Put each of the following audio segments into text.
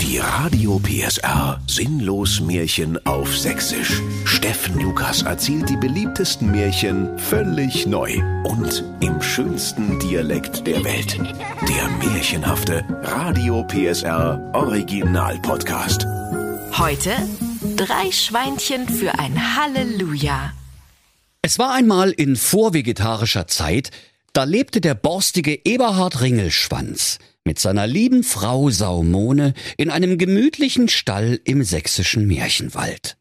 Die Radio PSR Sinnlos Märchen auf Sächsisch. Steffen Lukas erzählt die beliebtesten Märchen völlig neu und im schönsten Dialekt der Welt. Der märchenhafte Radio PSR Original Podcast. Heute drei Schweinchen für ein Halleluja. Es war einmal in vorvegetarischer Zeit, da lebte der borstige Eberhard Ringelschwanz mit seiner lieben Frau Saumone in einem gemütlichen Stall im sächsischen Märchenwald.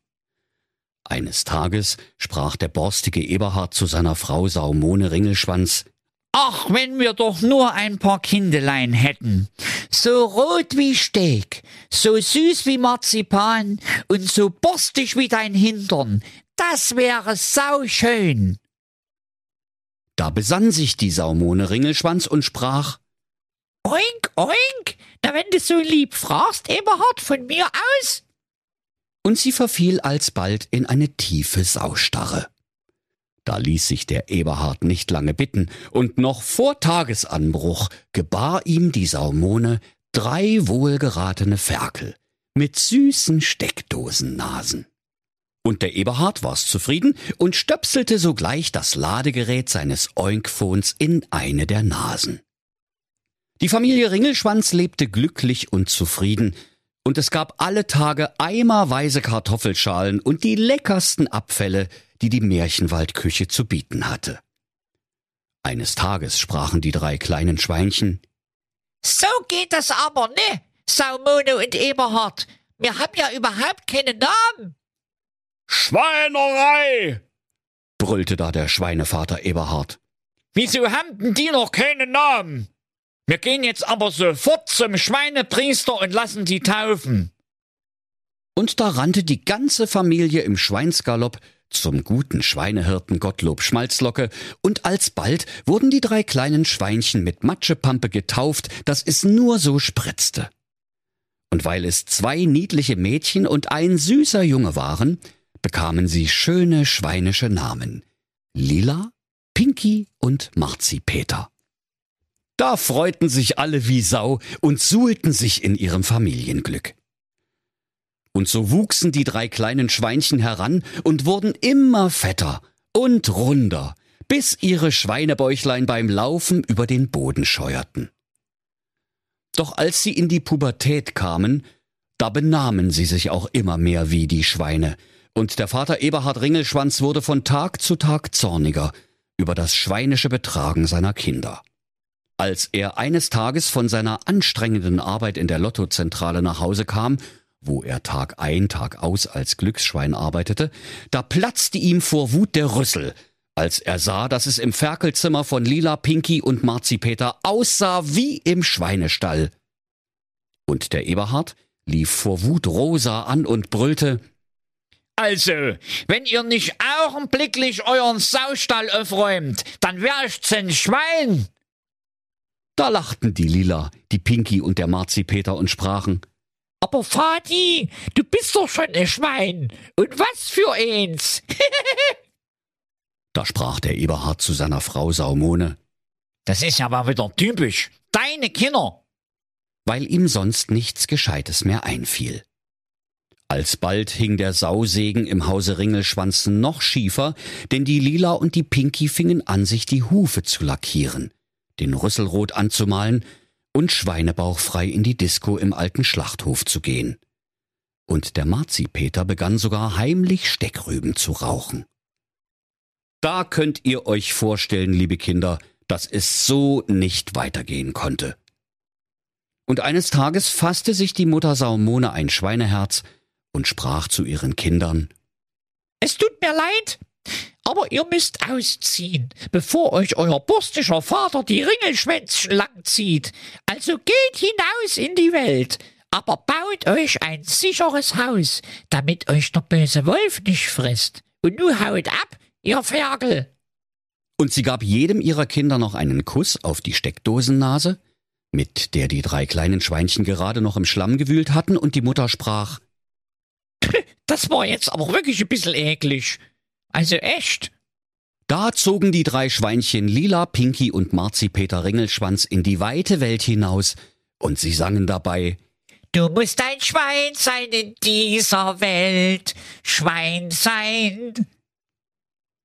Eines Tages sprach der borstige Eberhard zu seiner Frau Saumone Ringelschwanz Ach, wenn wir doch nur ein paar Kindelein hätten. So rot wie Steak, so süß wie Marzipan und so borstig wie dein Hintern. Das wäre sauschön. Da besann sich die Saumone Ringelschwanz und sprach Oink, oink, na wenn du so lieb fragst, Eberhard, von mir aus. Und sie verfiel alsbald in eine tiefe Saustarre. Da ließ sich der Eberhard nicht lange bitten, und noch vor Tagesanbruch gebar ihm die Saumone drei wohlgeratene Ferkel mit süßen Steckdosennasen. Und der Eberhard war's zufrieden und stöpselte sogleich das Ladegerät seines Oinkphons in eine der Nasen. Die Familie Ringelschwanz lebte glücklich und zufrieden, und es gab alle Tage eimerweise Kartoffelschalen und die leckersten Abfälle, die die Märchenwaldküche zu bieten hatte. Eines Tages sprachen die drei kleinen Schweinchen So geht das aber, ne? Saumone und Eberhard. Wir haben ja überhaupt keinen Namen. Schweinerei! brüllte da der Schweinevater Eberhard. Wieso haben denn die noch keinen Namen? Wir gehen jetzt aber sofort zum Schweinepriester und lassen die taufen. Und da rannte die ganze Familie im Schweinsgalopp zum guten Schweinehirten Gottlob Schmalzlocke, und alsbald wurden die drei kleinen Schweinchen mit Matschepampe getauft, dass es nur so spritzte. Und weil es zwei niedliche Mädchen und ein süßer Junge waren, bekamen sie schöne schweinische Namen. Lila, Pinky und Marzipeter. Da freuten sich alle wie Sau und suhlten sich in ihrem Familienglück. Und so wuchsen die drei kleinen Schweinchen heran und wurden immer fetter und runder, bis ihre Schweinebäuchlein beim Laufen über den Boden scheuerten. Doch als sie in die Pubertät kamen, da benahmen sie sich auch immer mehr wie die Schweine, und der Vater Eberhard Ringelschwanz wurde von Tag zu Tag zorniger über das schweinische Betragen seiner Kinder. Als er eines Tages von seiner anstrengenden Arbeit in der Lottozentrale nach Hause kam, wo er Tag ein, Tag aus als Glücksschwein arbeitete, da platzte ihm vor Wut der Rüssel, als er sah, dass es im Ferkelzimmer von Lila, Pinky und Marzipeter aussah wie im Schweinestall. Und der Eberhard lief vor Wut Rosa an und brüllte Also, wenn ihr nicht augenblicklich euren Saustall aufräumt, dann wär ich's ein Schwein. Da lachten die Lila, die Pinky und der Marzipeter und sprachen Aber Vati, du bist doch schon ein Schwein. Und was für eins? Da sprach der Eberhard zu seiner Frau Saumone Das ist aber wieder typisch. Deine Kinder. weil ihm sonst nichts Gescheites mehr einfiel. Alsbald hing der Sausegen im Hause Ringelschwanz noch schiefer, denn die Lila und die Pinky fingen an, sich die Hufe zu lackieren den Rüsselrot anzumalen und schweinebauchfrei in die Disco im alten Schlachthof zu gehen. Und der Marzipeter begann sogar heimlich Steckrüben zu rauchen. Da könnt ihr euch vorstellen, liebe Kinder, dass es so nicht weitergehen konnte. Und eines Tages fasste sich die Mutter Saumone ein Schweineherz und sprach zu ihren Kindern Es tut mir leid, aber ihr müsst ausziehen, bevor euch euer burstischer Vater die Ringelschwänzchen langzieht. Also geht hinaus in die Welt, aber baut euch ein sicheres Haus, damit euch der böse Wolf nicht frisst. Und nu haut ab, ihr Ferkel. Und sie gab jedem ihrer Kinder noch einen Kuss auf die Steckdosennase, mit der die drei kleinen Schweinchen gerade noch im Schlamm gewühlt hatten, und die Mutter sprach Das war jetzt aber wirklich ein bisschen eklig. Also echt. Da zogen die drei Schweinchen Lila, Pinky und Marzipeter Ringelschwanz in die weite Welt hinaus, und sie sangen dabei Du musst ein Schwein sein in dieser Welt, Schwein sein.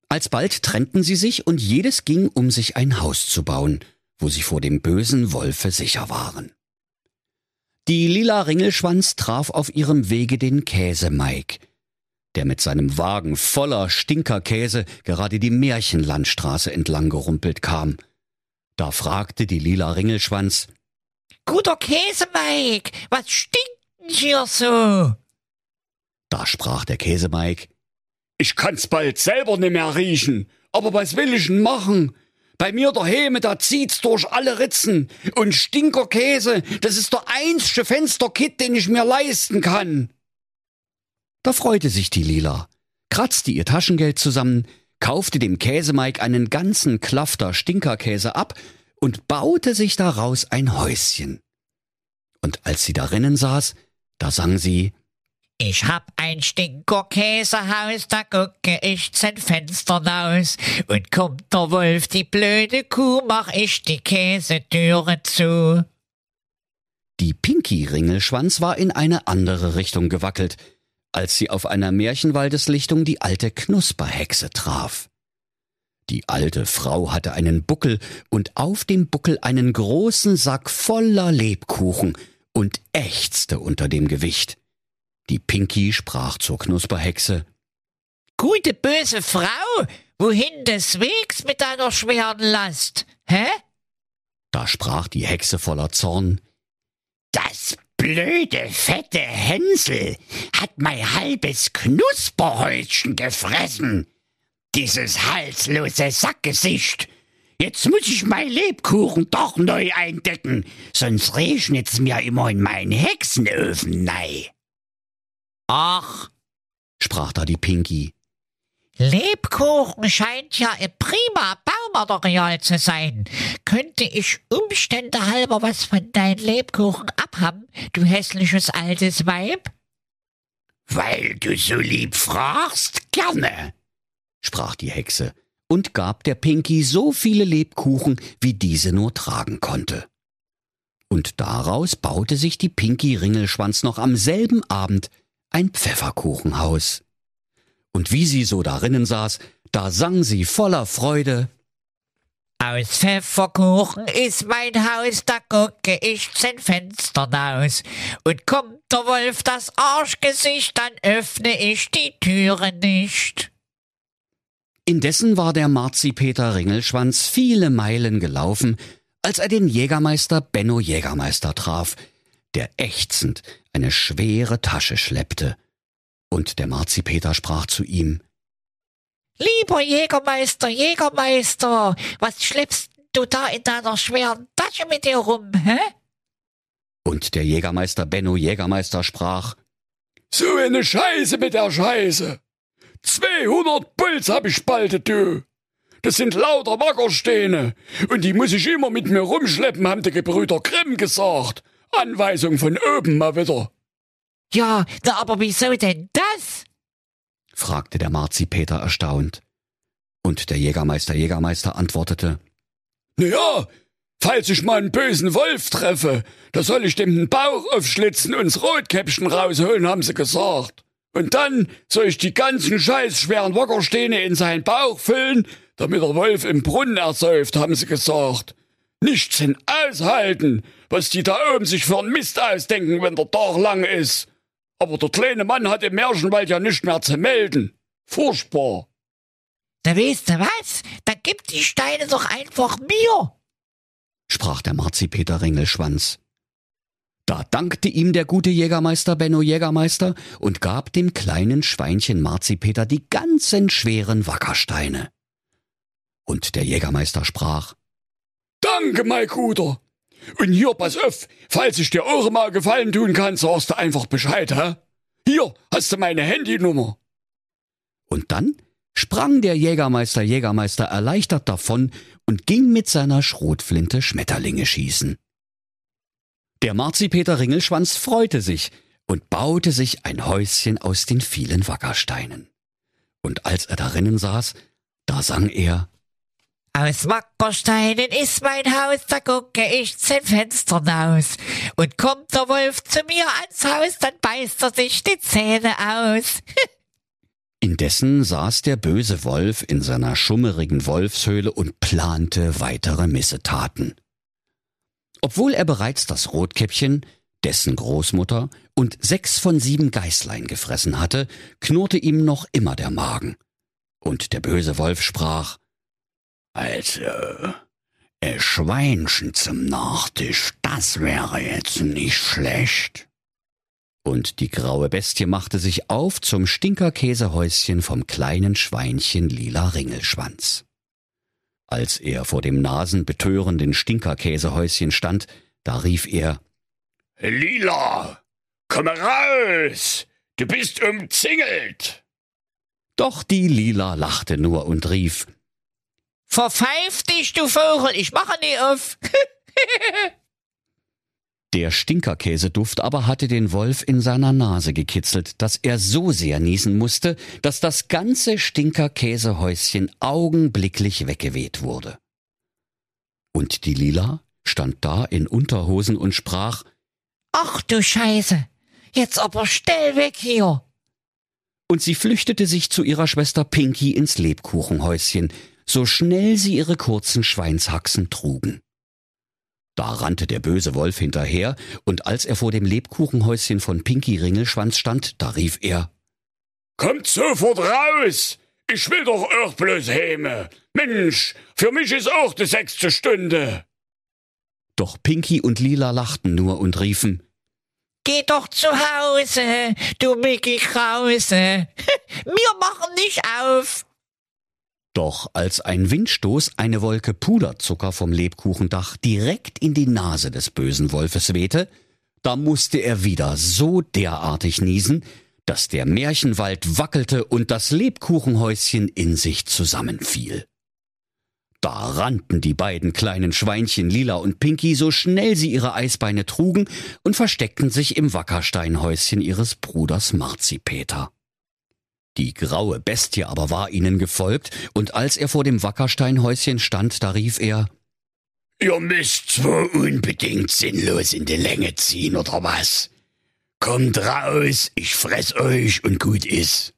Alsbald trennten sie sich und jedes ging, um sich ein Haus zu bauen, wo sie vor dem bösen Wolfe sicher waren. Die lila Ringelschwanz traf auf ihrem Wege den Käsemeik, der mit seinem Wagen voller Stinkerkäse gerade die Märchenlandstraße entlang gerumpelt kam. Da fragte die lila Ringelschwanz, Guter Käsemeik, was stinkt denn hier so? Da sprach der Käsemeik, ich kann's bald selber nimmer riechen, aber was will ich denn machen? Bei mir der Heme, da zieht's durch alle Ritzen. Und Stinkerkäse, das ist der einzige Fensterkit, den ich mir leisten kann. Da freute sich die Lila, kratzte ihr Taschengeld zusammen, kaufte dem Käsemeik einen ganzen Klafter Stinkerkäse ab und baute sich daraus ein Häuschen. Und als sie darinnen saß, da sang sie Ich hab ein Stinkerkäsehaus, da gucke ich zum Fenster raus. Und kommt der Wolf, die blöde Kuh, mach ich die Käsetüre zu. Die Pinky-Ringelschwanz war in eine andere Richtung gewackelt, als sie auf einer Märchenwaldeslichtung die alte Knusperhexe traf. Die alte Frau hatte einen Buckel und auf dem Buckel einen großen Sack voller Lebkuchen und ächzte unter dem Gewicht. Die Pinky sprach zur Knusperhexe. Gute böse Frau, wohin des Wegs mit deiner schweren Last? Hä? Da sprach die Hexe voller Zorn. Blöde, fette Hänsel hat mein halbes Knusperhäuschen gefressen. Dieses halslose Sackgesicht. Jetzt muss ich mein Lebkuchen doch neu eindecken, sonst regnet's mir immer in meinen Hexenöfen nei. Ach, sprach da die Pinky. Lebkuchen scheint ja ein prima Baumaterial zu sein. Könnte ich Umstände halber was von deinen Lebkuchen abhaben, du hässliches altes Weib? Weil du so lieb fragst, gerne, sprach die Hexe und gab der Pinky so viele Lebkuchen, wie diese nur tragen konnte. Und daraus baute sich die Pinky Ringelschwanz noch am selben Abend ein Pfefferkuchenhaus. Und wie sie so darinnen saß, da sang sie voller Freude Aus Pfefferkuchen ist mein Haus, da gucke ich zum Fenster raus. Und kommt der Wolf das Arschgesicht, dann öffne ich die Türe nicht. Indessen war der Marzipeter Ringelschwanz viele Meilen gelaufen, als er den Jägermeister Benno Jägermeister traf, der ächzend eine schwere Tasche schleppte. Und der Marzipeter sprach zu ihm Lieber Jägermeister, Jägermeister, was schleppst du da in deiner schweren Tasche mit dir rum, hä? Und der Jägermeister Benno Jägermeister sprach So eine Scheiße mit der Scheiße. 200 Puls hab ich spaltet, du. Das sind lauter Wackersteine. Und die muss ich immer mit mir rumschleppen, haben die Gebrüder Grimm gesagt. Anweisung von oben mal wieder. Ja, na, aber wieso denn das? Fragte der Marzipeter erstaunt. Und der Jägermeister Jägermeister antwortete Na ja, falls ich mal einen bösen Wolf treffe, da soll ich dem den Bauch aufschlitzen und das Rotkäppchen rausholen, haben sie gesagt. Und dann soll ich die ganzen scheiß schweren Wackersteine in seinen Bauch füllen, damit der Wolf im Brunnen ersäuft, haben sie gesagt. Nichts hin aushalten, was die da oben sich für einen Mist ausdenken, wenn der Tag lang ist. Aber der kleine Mann hat im Märchenwald ja nicht mehr zu melden. Furchtbar. Na weißt du was? Dann gib die Steine doch einfach mir. sprach der Marzipeter Ringelschwanz. Da dankte ihm der gute Jägermeister Benno Jägermeister und gab dem kleinen Schweinchen Marzipeter die ganzen schweren Wackersteine. Und der Jägermeister sprach Danke, mein Guter. Und hier, pass auf, falls ich dir auch mal Gefallen tun kann, sagst du einfach Bescheid, hä? Hier hast du meine Handynummer. Und dann sprang der Jägermeister Jägermeister erleichtert davon und ging mit seiner Schrotflinte Schmetterlinge schießen. Der Marzipeter Ringelschwanz freute sich und baute sich ein Häuschen aus den vielen Wackersteinen. Und als er darinnen saß, da sang er Aus Wackersteinen ist mein Haus, da gucke ich zehn Fenstern aus. Und kommt der Wolf zu mir ans Haus, dann beißt er sich die Zähne aus. Indessen saß der böse Wolf in seiner schummerigen Wolfshöhle und plante weitere Missetaten. Obwohl er bereits das Rotkäppchen, dessen Großmutter und sechs von sieben Geißlein gefressen hatte, knurrte ihm noch immer der Magen. Und der böse Wolf sprach Also, ein Schweinchen zum Nachtisch, das wäre jetzt nicht schlecht. Und die graue Bestie machte sich auf zum Stinkerkäsehäuschen vom kleinen Schweinchen Lila Ringelschwanz. Als er vor dem nasenbetörenden Stinkerkäsehäuschen stand, da rief er Lila, komm raus! Du bist umzingelt! Doch die Lila lachte nur und rief Verpfeif dich, du Vogel, ich mache nie auf. Der Stinkerkäseduft aber hatte den Wolf in seiner Nase gekitzelt, dass er so sehr niesen musste, dass das ganze Stinkerkäsehäuschen augenblicklich weggeweht wurde. Und die Lila stand da in Unterhosen und sprach Ach du Scheiße, jetzt aber schnell weg hier. Und sie flüchtete sich zu ihrer Schwester Pinky ins Lebkuchenhäuschen, so schnell sie ihre kurzen Schweinshaxen trugen. Da rannte der böse Wolf hinterher, und als er vor dem Lebkuchenhäuschen von Pinky Ringelschwanz stand, da rief er Kommt sofort raus! Ich will doch auch bloß Häme. Mensch, für mich ist auch die sechste Stunde. Doch Pinky und Lila lachten nur und riefen Geh doch zu Hause, du Mickey Krause. Wir machen nicht auf. Doch als ein Windstoß eine Wolke Puderzucker vom Lebkuchendach direkt in die Nase des bösen Wolfes wehte, da musste er wieder so derartig niesen, dass der Märchenwald wackelte und das Lebkuchenhäuschen in sich zusammenfiel. Da rannten die beiden kleinen Schweinchen Lila und Pinky so schnell sie ihre Eisbeine trugen und versteckten sich im Wackersteinhäuschen ihres Bruders Marzipeter. Die graue Bestie aber war ihnen gefolgt, und als er vor dem Wackersteinhäuschen stand, da rief er Ihr müsst zwar unbedingt sinnlos in die Länge ziehen, oder was? Kommt raus, ich fress euch und gut ist.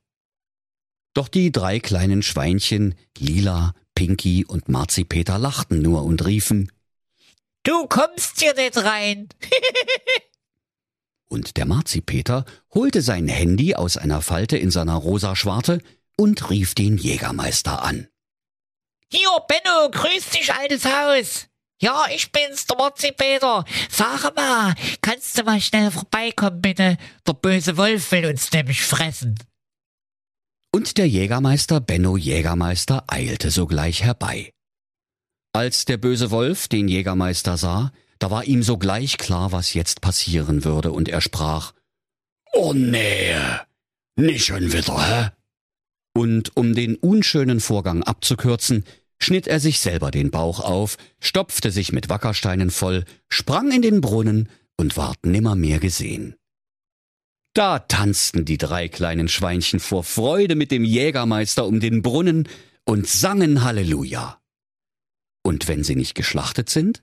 Doch die drei kleinen Schweinchen, Lila, Pinky und Marzipeter lachten nur und riefen Du kommst hier nicht rein. Und der Marzipeter holte sein Handy aus einer Falte in seiner rosa Schwarte und rief den Jägermeister an. Hier, Benno, grüß dich, altes Haus. Ja, ich bin's, der Marzipeter. Sag mal, kannst du mal schnell vorbeikommen, bitte? Der böse Wolf will uns nämlich fressen. Und der Jägermeister Benno Jägermeister eilte sogleich herbei. Als der böse Wolf den Jägermeister sah, da war ihm sogleich klar, was jetzt passieren würde, und er sprach Oh nee, nicht schon wieder, hä? Und um den unschönen Vorgang abzukürzen, schnitt er sich selber den Bauch auf, stopfte sich mit Wackersteinen voll, sprang in den Brunnen und ward nimmermehr gesehen. Da tanzten die drei kleinen Schweinchen vor Freude mit dem Jägermeister um den Brunnen und sangen Halleluja. Und wenn sie nicht geschlachtet sind,